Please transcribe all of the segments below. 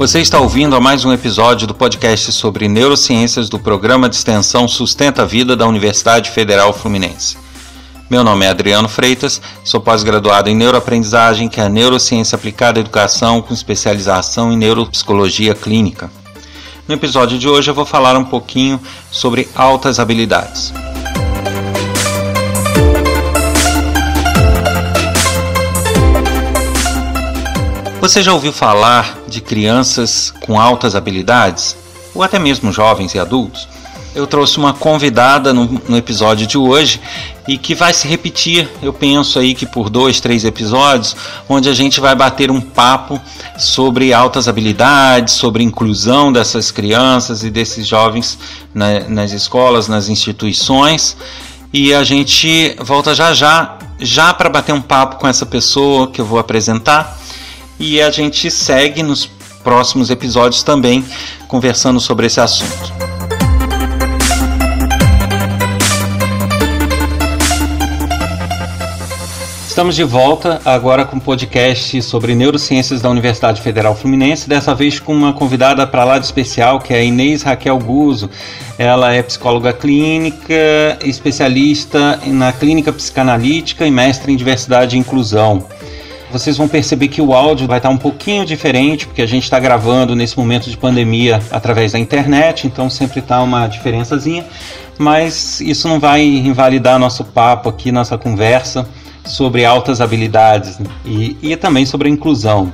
Você está ouvindo a mais um episódio do podcast sobre neurociências do programa de extensão Sustenta a Vida da Universidade Federal Fluminense. Meu nome é Adriano Freitas, sou pós-graduado em neuroaprendizagem, que é a neurociência aplicada à educação com especialização em neuropsicologia clínica. No episódio de hoje eu vou falar um pouquinho sobre altas habilidades. Você já ouviu falar de crianças com altas habilidades? Ou até mesmo jovens e adultos? Eu trouxe uma convidada no, no, episódio de hoje e que vai se repetir, eu penso aí que por dois, três episódios, onde a gente vai bater um papo sobre altas habilidades, sobre inclusão dessas crianças e desses jovens na, nas escolas, nas instituições. E a gente volta já já, já para bater um papo com essa pessoa que eu vou apresentar e a gente segue nos próximos episódios também conversando sobre esse assunto. Estamos de volta agora com um podcast sobre neurociências da Universidade Federal Fluminense, dessa vez com uma convidada para lá de especial, que é a Inês Raquel Guzo. Ela é psicóloga clínica, especialista na clínica psicanalítica e mestre em diversidade e inclusão. Vocês vão perceber que o áudio vai estar um pouquinho diferente, porque a gente está gravando nesse momento de pandemia através da internet, então sempre está uma diferençazinha, mas isso não vai invalidar nosso papo aqui, nossa conversa sobre altas habilidades e, e também sobre a inclusão.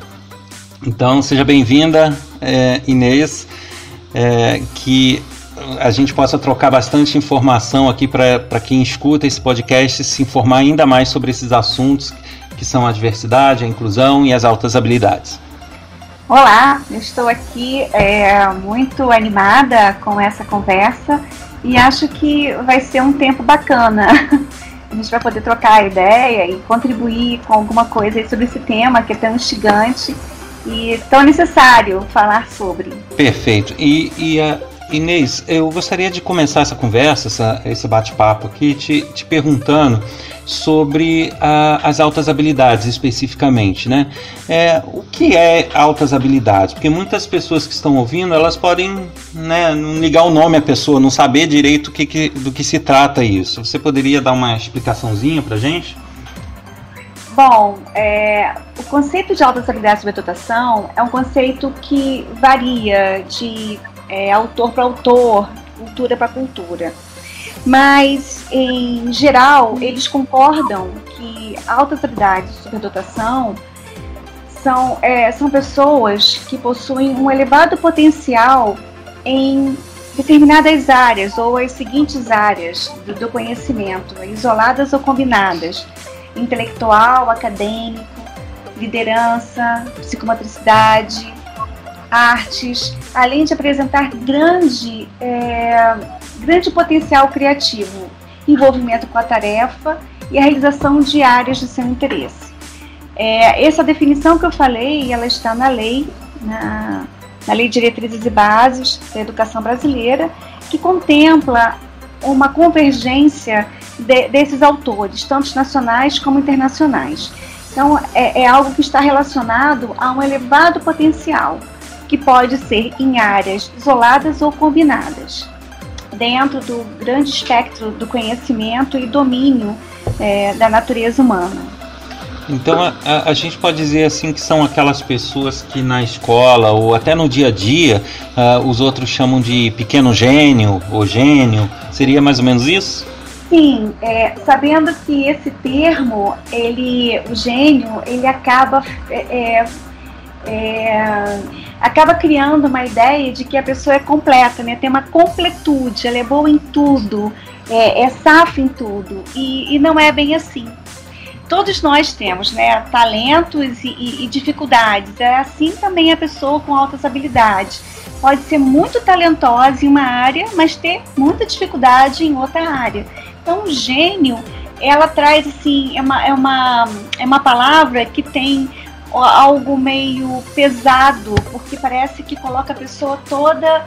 Então, seja bem-vinda, é, Inês, é, que a gente possa trocar bastante informação aqui para quem escuta esse podcast se informar ainda mais sobre esses assuntos que são a diversidade, a inclusão e as altas habilidades. Olá, eu estou aqui é, muito animada com essa conversa e acho que vai ser um tempo bacana. A gente vai poder trocar ideia e contribuir com alguma coisa sobre esse tema que é tão instigante e tão necessário falar sobre. Perfeito. E, e a Inês, eu gostaria de começar essa conversa, essa, esse bate-papo aqui, te, te perguntando sobre a, as altas habilidades especificamente, né? É, o que é altas habilidades? Porque muitas pessoas que estão ouvindo, elas podem né, não ligar o nome à pessoa, não saber direito que, que, do que se trata isso. Você poderia dar uma explicaçãozinha para gente? Bom, é, o conceito de altas habilidades de dotação é um conceito que varia de é, autor para autor, cultura para cultura. Mas, em geral, eles concordam que altas habilidades de superdotação são, é, são pessoas que possuem um elevado potencial em determinadas áreas ou as seguintes áreas do, do conhecimento, isoladas ou combinadas: intelectual, acadêmico, liderança, psicomotricidade, artes, além de apresentar grande, é, grande potencial criativo, envolvimento com a tarefa e a realização de áreas de seu interesse. É, essa definição que eu falei, ela está na lei, na, na Lei de Diretrizes e Bases da Educação Brasileira, que contempla uma convergência de, desses autores, tanto nacionais como internacionais. Então, é, é algo que está relacionado a um elevado potencial que pode ser em áreas isoladas ou combinadas, dentro do grande espectro do conhecimento e domínio é, da natureza humana. Então a, a, gente pode dizer assim que são aquelas pessoas que na escola ou até no dia a dia uh, os outros chamam de pequeno gênio ou gênio. Seria mais ou menos isso? Sim, é, sabendo que esse termo, ele, o gênio, ele acaba é, é acaba criando uma ideia de que a pessoa é completa, né? Tem uma completude, ela é boa em tudo, é, é safa em tudo. E, e, não é bem assim. Todos nós temos né, talentos e, e, e dificuldades. É assim também a pessoa com altas habilidades. Pode ser muito talentosa em uma área, mas ter muita dificuldade em outra área. Então, o gênio, ela traz assim, é uma, é uma, é uma palavra que tem algo meio pesado, porque parece que coloca a pessoa toda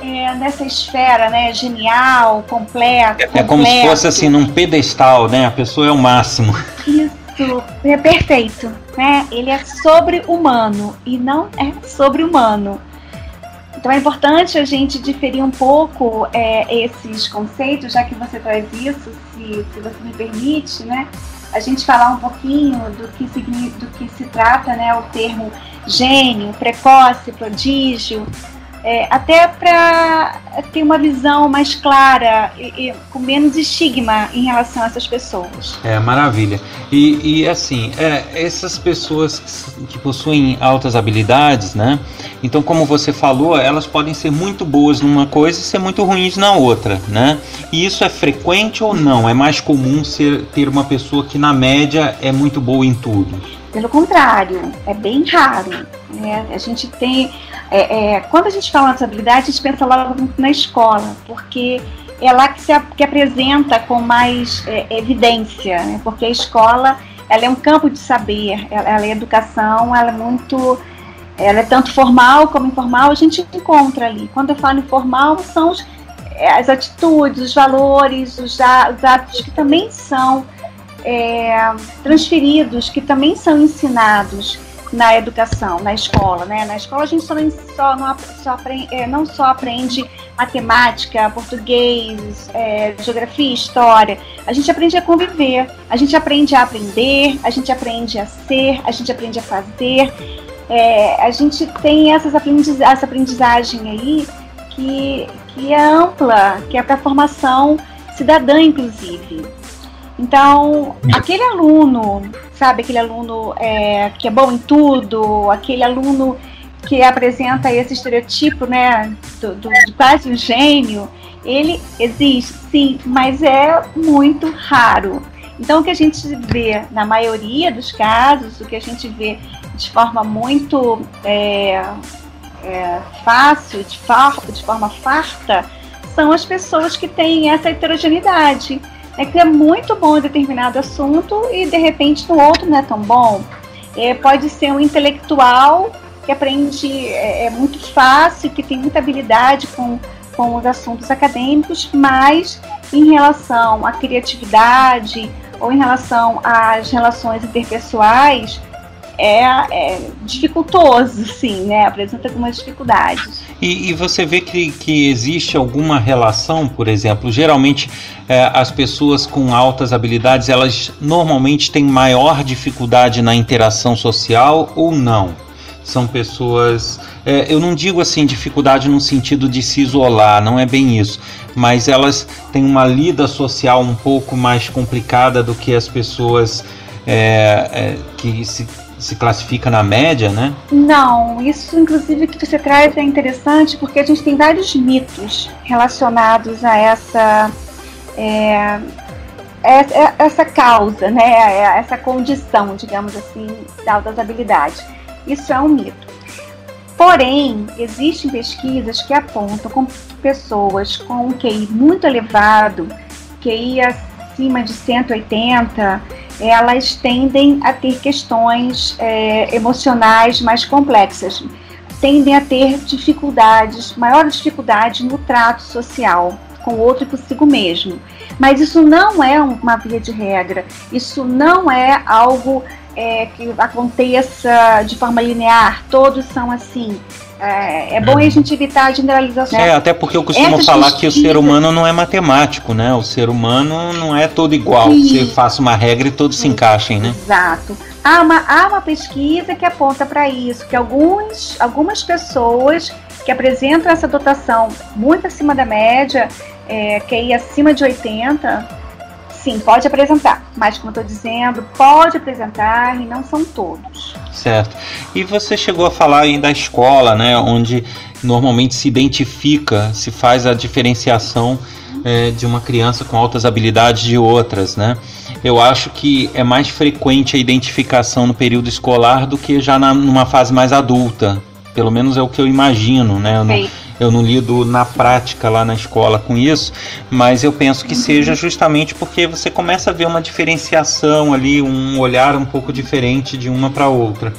é, nessa esfera, né? Genial, completa. É, é como se fosse assim num pedestal, né? A pessoa é o máximo. Isso. Isso, é perfeito. Né? Ele é sobre-humano e não é sobre-humano. Então é importante a gente diferir um pouco é, esses conceitos, já que você traz isso, se, se você me permite, né? A gente falar um pouquinho do que, do que se trata, né? O termo gênio, precoce, prodígio, é, até para ter uma visão mais clara e, e, com menos estigma em relação a essas pessoas. É, maravilha. E, e assim, é, essas pessoas que possuem altas habilidades, né? Então, como você falou, elas podem ser muito boas numa coisa e ser muito ruins na outra, né? E isso é frequente ou não? É mais comum ser, ter uma pessoa que, na média, é muito boa em tudo? Pelo contrário, é bem raro. Né? A gente tem. É, é, quando a gente fala nessa habilidade, a gente pensa logo na escola, porque é lá que se que apresenta com mais é, evidência, né? porque a escola ela é um campo de saber, ela, ela é educação, ela é muito. Ela é tanto formal como informal, a gente encontra ali. Quando eu falo informal, são os, é, as atitudes, os valores, os, os atos que também são é, transferidos, que também são ensinados na educação, na escola, né? Na escola a gente só, só, não, só aprende, é, não só aprende matemática, português, é, geografia, história. A gente aprende a conviver, a gente aprende a aprender, a gente aprende a ser, a gente aprende a fazer. É, a gente tem essas aprendiz essa aprendizagem aí que, que é ampla, que é para a formação cidadã, inclusive. Então, aquele aluno, sabe, aquele aluno é, que é bom em tudo, aquele aluno que apresenta esse estereotipo, né, do, do, de quase um gênio, ele existe, sim, mas é muito raro. Então, o que a gente vê na maioria dos casos, o que a gente vê de forma muito é, é, fácil, de, far, de forma farta, são as pessoas que têm essa heterogeneidade é que é muito bom em determinado assunto e de repente no outro não é tão bom. É, pode ser um intelectual que aprende é, é muito fácil, que tem muita habilidade com, com os assuntos acadêmicos, mas em relação à criatividade ou em relação às relações interpessoais, é, é, dificultoso, sim, né? Apresenta algumas dificuldades. E, e, você vê que, que existe alguma relação, por exemplo, geralmente é, as pessoas com altas habilidades, elas normalmente têm maior dificuldade na interação social ou não? São pessoas, é, eu não digo assim dificuldade no sentido de se isolar, não é bem isso, mas elas têm uma lida social um pouco mais complicada do que as pessoas é que se se classifica na média, né? Não, isso inclusive que você traz é interessante porque a gente tem vários mitos relacionados a essa é, é essa causa, né? É essa condição, digamos assim, da altas habilidades. Isso é um mito. Porém, existem pesquisas que apontam com pessoas com um QI muito elevado, QI acima de 180, elas tendem a ter questões é, emocionais mais complexas, tendem a ter dificuldades, maior dificuldade no trato social com o outro e consigo mesmo. Mas isso não é uma via de regra, isso não é algo é, que aconteça de forma linear, todos são assim. É, é bom uhum. a gente evitar a generalização. É, até porque eu costumo Essa falar justiça... que o ser humano não é matemático, né? O ser humano não é todo igual. Sim. Você faça uma regra e todos Sim. se encaixem, né? Exato. Há uma, há uma pesquisa que aponta para isso, que alguns, algumas pessoas que apresentam essa dotação muito acima da média, é, que é acima de 80, sim, pode apresentar. Mas, como eu estou dizendo, pode apresentar e não são todos. Certo. E você chegou a falar aí da escola, né? Onde normalmente se identifica, se faz a diferenciação é, de uma criança com altas habilidades de outras, né? Eu acho que é mais frequente a identificação no período escolar do que já na, numa fase mais adulta. Pelo menos é o que eu imagino, né? Eu não, eu não lido na prática lá na escola com isso, mas eu penso que seja justamente porque você começa a ver uma diferenciação ali, um olhar um pouco diferente de uma para outra.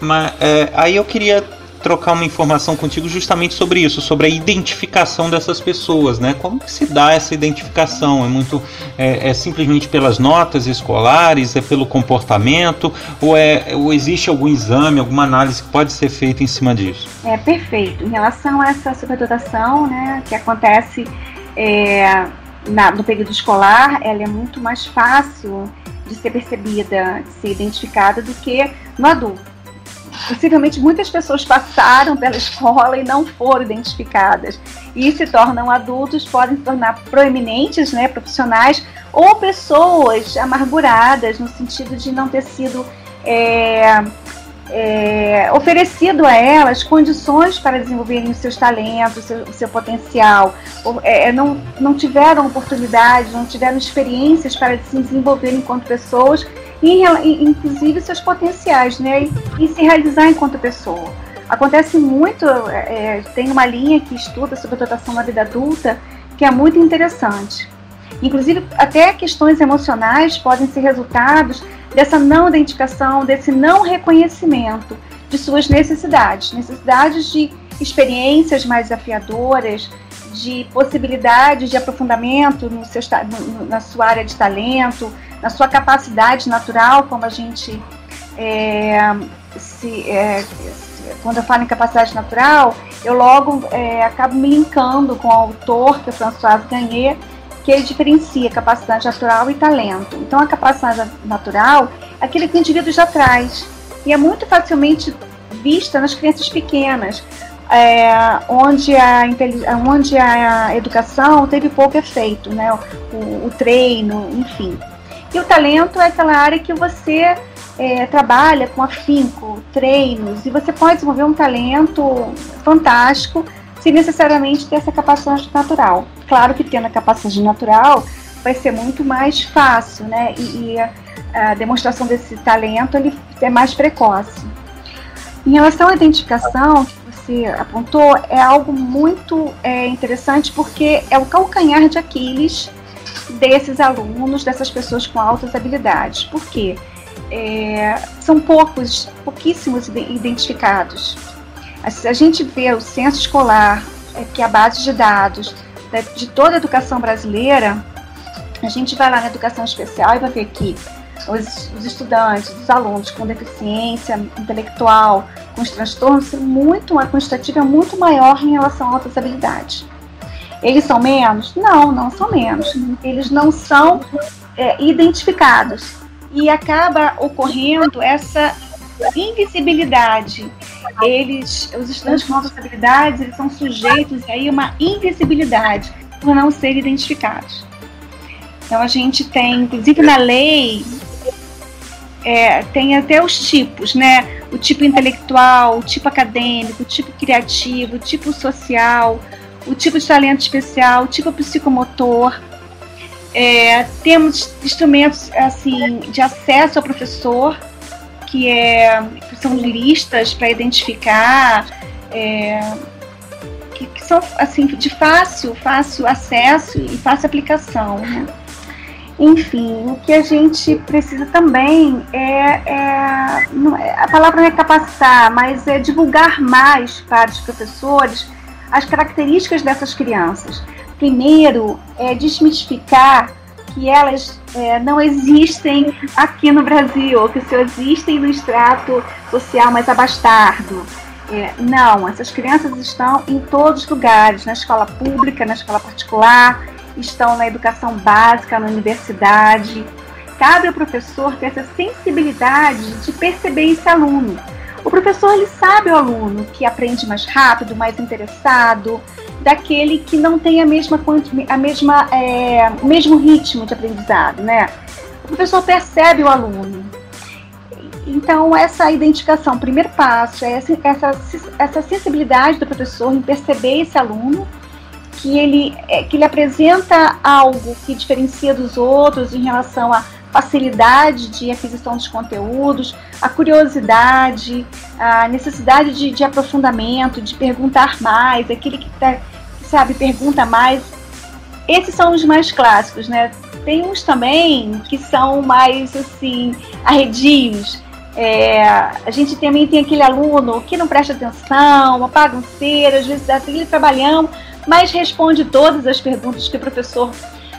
Mas é, aí eu queria trocar uma informação contigo justamente sobre isso, sobre a identificação dessas pessoas, né? Como que se dá essa identificação? É muito é, é simplesmente pelas notas escolares, é pelo comportamento ou é ou existe algum exame, alguma análise que pode ser feita em cima disso? É perfeito. Em relação a essa superdotação, né, que acontece é, na, no período escolar, ela é muito mais fácil de ser percebida, de ser identificada do que no adulto. Possivelmente muitas pessoas passaram pela escola e não foram identificadas. E se tornam adultos, podem se tornar proeminentes, né, profissionais ou pessoas amarguradas no sentido de não ter sido é, é, oferecido a elas condições para desenvolverem os seus talentos, o seu, seu potencial, é, não, não tiveram oportunidade, não tiveram experiências para se desenvolver enquanto pessoas e, inclusive, seus potenciais, né? E, e se realizar enquanto pessoa. Acontece muito, é, tem uma linha que estuda sobre a dotação na vida adulta que é muito interessante. Inclusive, até questões emocionais podem ser resultados dessa não identificação, desse não reconhecimento de suas necessidades, necessidades de experiências mais desafiadoras, de possibilidades de aprofundamento no seu, na sua área de talento, na sua capacidade natural, como a gente é, se, é, quando eu falo em capacidade natural, eu logo é, acabo me linkando com o autor, que é François Gagné, que ele diferencia capacidade natural e talento. Então, a capacidade natural é aquele que o indivíduo já traz e é muito facilmente vista nas crianças pequenas, é, onde, a, onde a educação teve pouco efeito, né? o, o treino, enfim. E o talento é aquela área que você é, trabalha com afinco, treinos, e você pode desenvolver um talento fantástico sem necessariamente ter essa capacidade natural. Claro que tendo a capacidade natural vai ser muito mais fácil, né? E, e a, a, demonstração desse talento ele é mais precoce. Em relação à identificação que você apontou, é algo muito é, interessante porque é o calcanhar de Aquiles desses alunos, dessas pessoas com altas habilidades. Por quê? É, são poucos, pouquíssimos identificados. Se a gente vê o censo escolar, é, que é a base de dados de toda a educação brasileira, a gente vai lá na educação especial e vai ver que os, os estudantes, os alunos com deficiência intelectual, com os transtornos, muito, uma quantitativa muito maior em relação a outras habilidades. Eles são menos? Não, não são menos. Eles não são é, identificados. E acaba ocorrendo essa invisibilidade. Eles, os estudantes com altas habilidades, eles são sujeitos a uma invisibilidade por não serem identificados. Então a gente tem, inclusive na lei, é, tem até os tipos, né? O tipo intelectual, o tipo acadêmico, o tipo criativo, o tipo social, o tipo de talento especial, o tipo psicomotor. É, temos instrumentos assim de acesso ao professor que, é, são listas para identificar, é, que, que, são assim, de fácil, fácil acesso e fácil aplicação. Né? Enfim, o que a gente precisa também é, é, é, a palavra não é capacitar, mas é divulgar mais para os professores as características dessas crianças. Primeiro, é desmistificar que elas é, não existem aqui no Brasil, que só existem no extrato social mais abastardo. É, não, essas crianças estão em todos os lugares, na escola pública, na escola particular, estão na educação básica, na universidade. Cabe ao professor ter essa sensibilidade de perceber esse aluno. Professor ele sabe o aluno que aprende mais rápido, mais interessado, daquele que não tem a mesma, a mesma, é, o mesmo ritmo de aprendizado, né? O professor percebe o aluno. Então, essa identificação, primeiro passo, é essa, essa, essa sensibilidade do professor em perceber esse aluno, que ele, é, que ele apresenta algo que diferencia dos outros em relação à facilidade de aquisição dos conteúdos, a curiosidade, a necessidade de, de aprofundamento, de perguntar mais, aquele que está sabe, pergunta mais. Esses são os mais clássicos, né? Tem uns também que são mais, assim, arredios, É, a gente também tem aquele aluno que não presta atenção, uma bagunceira, às vezes dá aquele trabalhão, mas responde todas as perguntas que o professor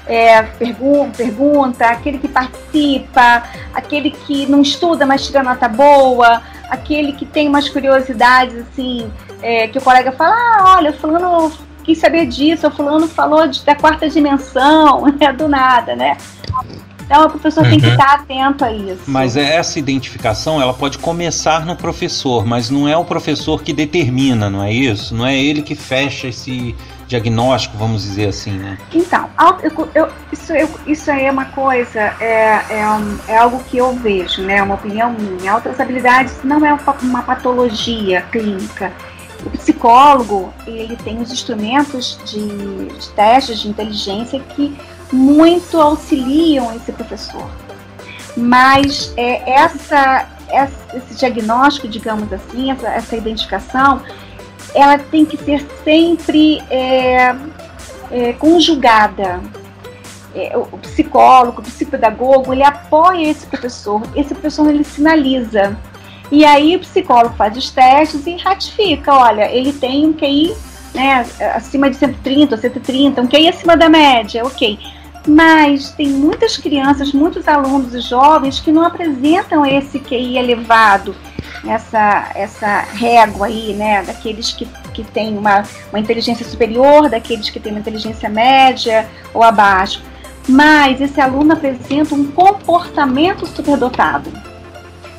é, pergun pergunta, aquele que participa, aquele que não estuda, mas tira nota boa, aquele que tem umas curiosidades assim, é, que o colega fala, ah, olha, fulano quis saber disso, o fulano falou de, da quarta dimensão, é do nada, né? Então o professor uhum. tem que uhum. estar atento a isso. Mas essa identificação ela pode começar no professor, mas não é o professor que determina, não é isso? Não é ele que fecha esse diagnóstico, vamos dizer assim, né? Então, eu, eu, isso, eu, isso aí é uma coisa, é, é, um, é, algo que eu vejo, né? Uma opinião minha. Altas habilidades não é uma patologia clínica. O psicólogo, ele tem os instrumentos de, de testes de inteligência que muito auxiliam esse professor. Mas é, essa, essa, esse diagnóstico, digamos assim, essa, essa identificação, ela tem que ser sempre é, é, conjugada. É, o psicólogo, o psicopedagogo, ele apoia esse professor, esse professor ele sinaliza. E aí o psicólogo faz os testes e ratifica, olha, ele tem um QI né, acima de 130 ou 130, um QI acima da média, ok. Mas tem muitas crianças, muitos alunos e jovens que não apresentam esse QI elevado, essa, essa régua aí, né, daqueles que, que têm uma, uma inteligência superior, daqueles que têm uma inteligência média ou abaixo. Mas esse aluno apresenta um comportamento superdotado.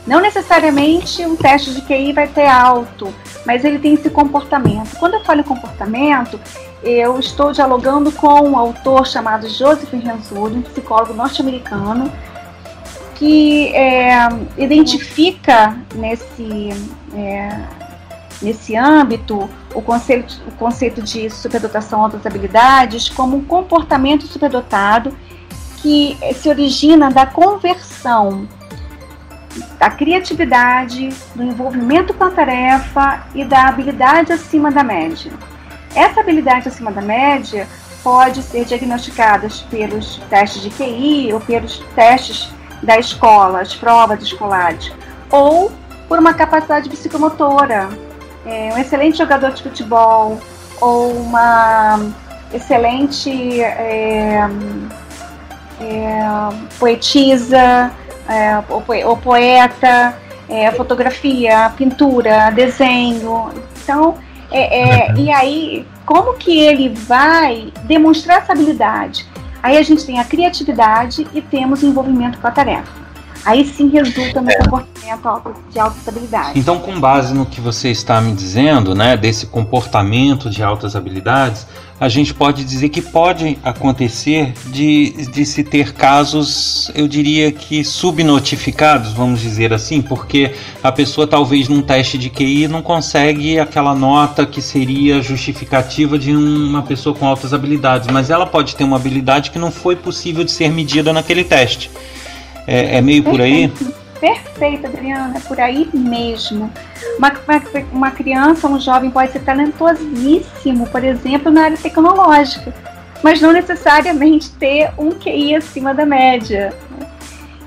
Não necessariamente um teste de QI vai ter alto, mas ele tem esse comportamento. Quando eu falo em comportamento, eu estou dialogando com um autor chamado Joseph Renzulli, um psicólogo norte-americano, que é, identifica nesse, é, nesse âmbito o conceito, o conceito de superdotação altas habilidades como um comportamento superdotado que se origina da conversão da criatividade, do envolvimento com a tarefa e da habilidade acima da média. Essa habilidade acima da média pode ser diagnosticada pelos testes de QI ou pelos testes da escola, as provas escolares, ou por uma capacidade psicomotora. É, um excelente jogador de futebol ou uma excelente é, é, poetisa, é, ou, poeta, é, fotografia, pintura, desenho. Então, é, é, e aí, como que ele vai demonstrar essa habilidade? Aí a gente tem a criatividade e temos o envolvimento com a tarefa. Aí sim resulta no comportamento de alta estabilidade. Então, com base no que você está me dizendo, né, desse comportamento de altas habilidades, a gente pode dizer que pode acontecer de, de se ter casos, eu diria que subnotificados, vamos dizer assim, porque a pessoa talvez num teste de QI não consegue aquela nota que seria justificativa de uma pessoa com altas habilidades, mas ela pode ter uma habilidade que não foi possível de ser medida naquele teste. É, é meio por aí? Perfeito, Adriana, é por aí mesmo. Uma, uma, criança, um jovem pode ser talentosíssimo, por exemplo, na área tecnológica, mas não necessariamente ter um QI acima da média.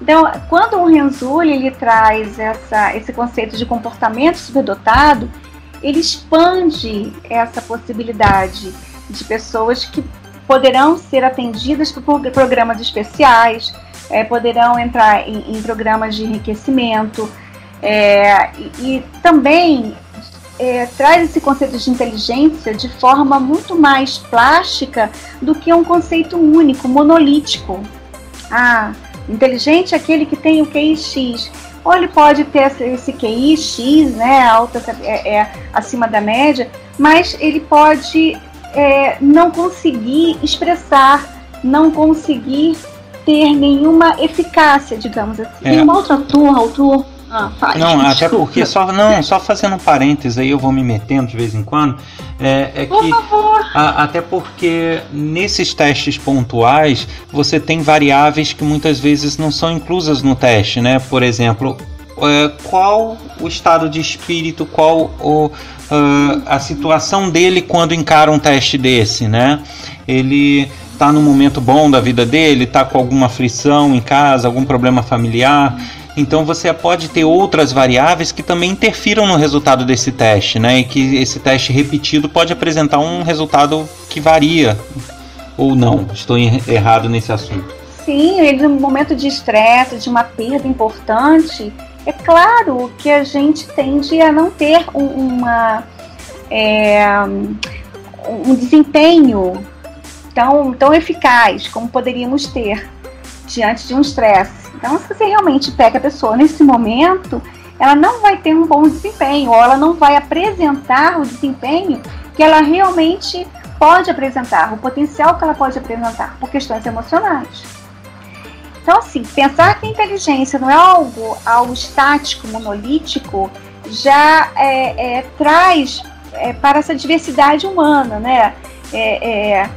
Então, quando o Renzulli ele traz essa, esse conceito de comportamento superdotado, ele expande essa possibilidade de pessoas que poderão ser atendidas por programas especiais, é, poderão entrar em, em, programas de enriquecimento é, e, e, também é, traz esse conceito de inteligência de forma muito mais plástica do que um conceito único, monolítico. Ah, inteligente é aquele que tem o QI X. Ou ele pode ter esse QI X, né, alta, é, é acima da média, mas ele pode é, não conseguir expressar, não conseguir ter nenhuma eficácia, digamos assim. É. Tem uma outra turma, autor. Ah, não, até porque só não, só fazendo um parênteses aí eu vou me metendo de vez em quando. É, é que a, até porque nesses testes pontuais você tem variáveis que muitas vezes não são inclusas no teste, né? Por exemplo, é, qual o estado de espírito, qual o, uh, a situação dele quando encara um teste desse, né? Ele tá num momento bom da vida dele, tá com alguma aflição em casa, algum problema familiar. Então você pode ter outras variáveis que também interfiram no resultado desse teste, né? E que esse teste repetido pode apresentar um resultado que varia ou não. Estou errado nesse assunto. Sim, ele no momento de estresse, de uma perda importante, é claro que a gente tende a não ter um, uma é, um desempenho tão, tão eficaz como poderíamos ter diante de um estresse. Então, se você realmente pega a pessoa nesse momento, ela não vai ter um bom desempenho, ou ela não vai apresentar o desempenho que ela realmente pode apresentar, o potencial que ela pode apresentar, por questões emocionais. Então, assim, pensar que a inteligência não é algo, algo estático, monolítico, já é, é, traz é, para essa diversidade humana, né? É, é,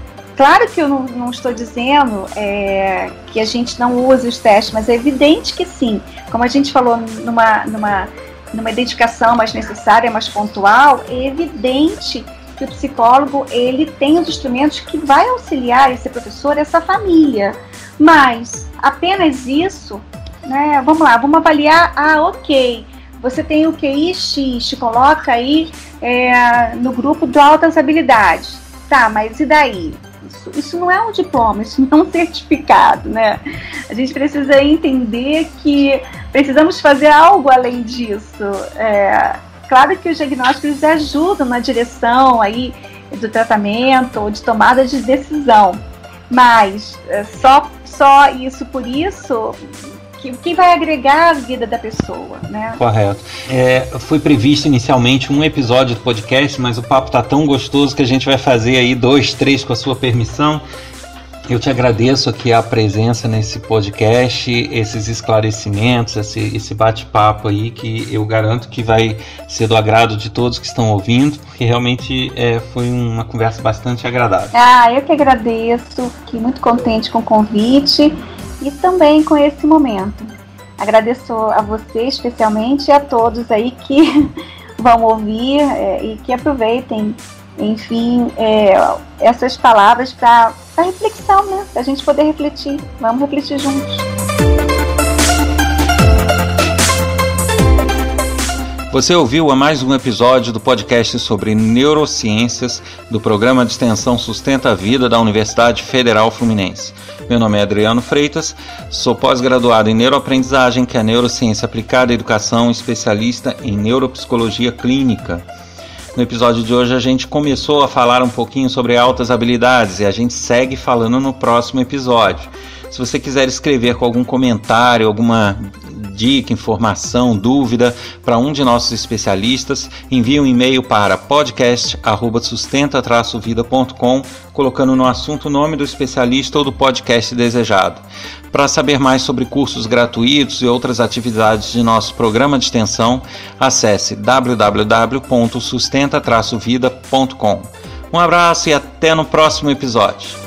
claro que eu não, não estou dizendo é, que a gente não use os testes, mas é evidente que sim. Como a gente falou numa, numa, numa identificação mais necessária, mais pontual, é evidente que o psicólogo ele tem os instrumentos que vai auxiliar esse professor, essa família. Mas apenas isso, né? Vamos lá, vamos avaliar. Ah, ok. Você tem o QI X, te coloca aí é, no grupo de altas habilidades. Tá, mas e daí? Isso, isso não é um diploma, isso não é um certificado, né? A gente precisa entender que precisamos fazer algo além disso. É, claro que os diagnósticos ajudam na direção aí do tratamento ou de tomada de decisão, mas é, só, só isso por isso que, que vai agregar a vida da pessoa, né? Correto. É, foi previsto inicialmente um episódio do podcast, mas o papo tá tão gostoso que a gente vai fazer aí dois, três com a sua permissão. Eu te agradeço aqui a presença nesse podcast, esses esclarecimentos, esse, esse bate-papo aí que eu garanto que vai ser do agrado de todos que estão ouvindo, porque realmente é, foi uma conversa bastante agradável. Ah, eu que agradeço, fiquei muito contente com o convite e também com esse momento. Agradeço a você especialmente e a todos aí que vão ouvir é, e que aproveitem, enfim, é, essas palavras para reflexão, né? Para a gente poder refletir. Vamos refletir juntos. Você ouviu a mais um episódio do podcast sobre neurociências do programa de extensão Sustenta a Vida da Universidade Federal Fluminense. Meu nome é Adriano Freitas, sou pós-graduado em neuroaprendizagem, que é neurociência aplicada à educação, especialista em neuropsicologia clínica. No episódio de hoje a gente começou a falar um pouquinho sobre altas habilidades e a gente segue falando no próximo episódio. Se você quiser escrever com algum comentário, alguma dica, informação, dúvida para um de nossos especialistas, envie um e-mail para podcast@sustenta-vida.com, colocando no assunto o nome do especialista ou do podcast desejado. Para saber mais sobre cursos gratuitos e outras atividades de nosso programa de extensão, acesse www.sustenta-vida.com. Um abraço e até no próximo episódio.